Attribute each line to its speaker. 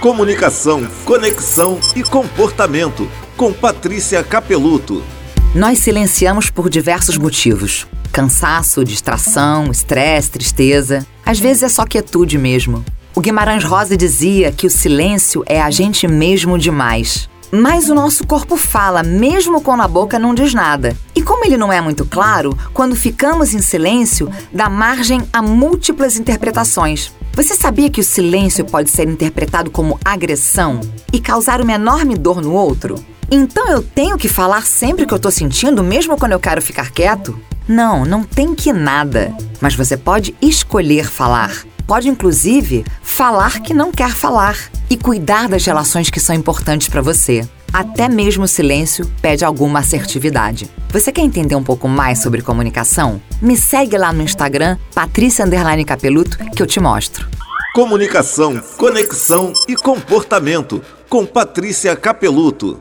Speaker 1: Comunicação, conexão e comportamento. Com Patrícia Capeluto.
Speaker 2: Nós silenciamos por diversos motivos: cansaço, distração, estresse, tristeza. Às vezes é só quietude mesmo. O Guimarães Rosa dizia que o silêncio é a gente mesmo demais. Mas o nosso corpo fala, mesmo quando a boca não diz nada. E como ele não é muito claro, quando ficamos em silêncio, dá margem a múltiplas interpretações. Você sabia que o silêncio pode ser interpretado como agressão e causar uma enorme dor no outro? Então eu tenho que falar sempre que eu tô sentindo, mesmo quando eu quero ficar quieto? Não, não tem que nada. Mas você pode escolher falar. Pode, inclusive, falar que não quer falar e cuidar das relações que são importantes para você. Até mesmo o silêncio pede alguma assertividade. Você quer entender um pouco mais sobre comunicação? Me segue lá no Instagram, Patrícia Capeluto, que eu te mostro.
Speaker 1: Comunicação, conexão e comportamento com Patrícia Capeluto.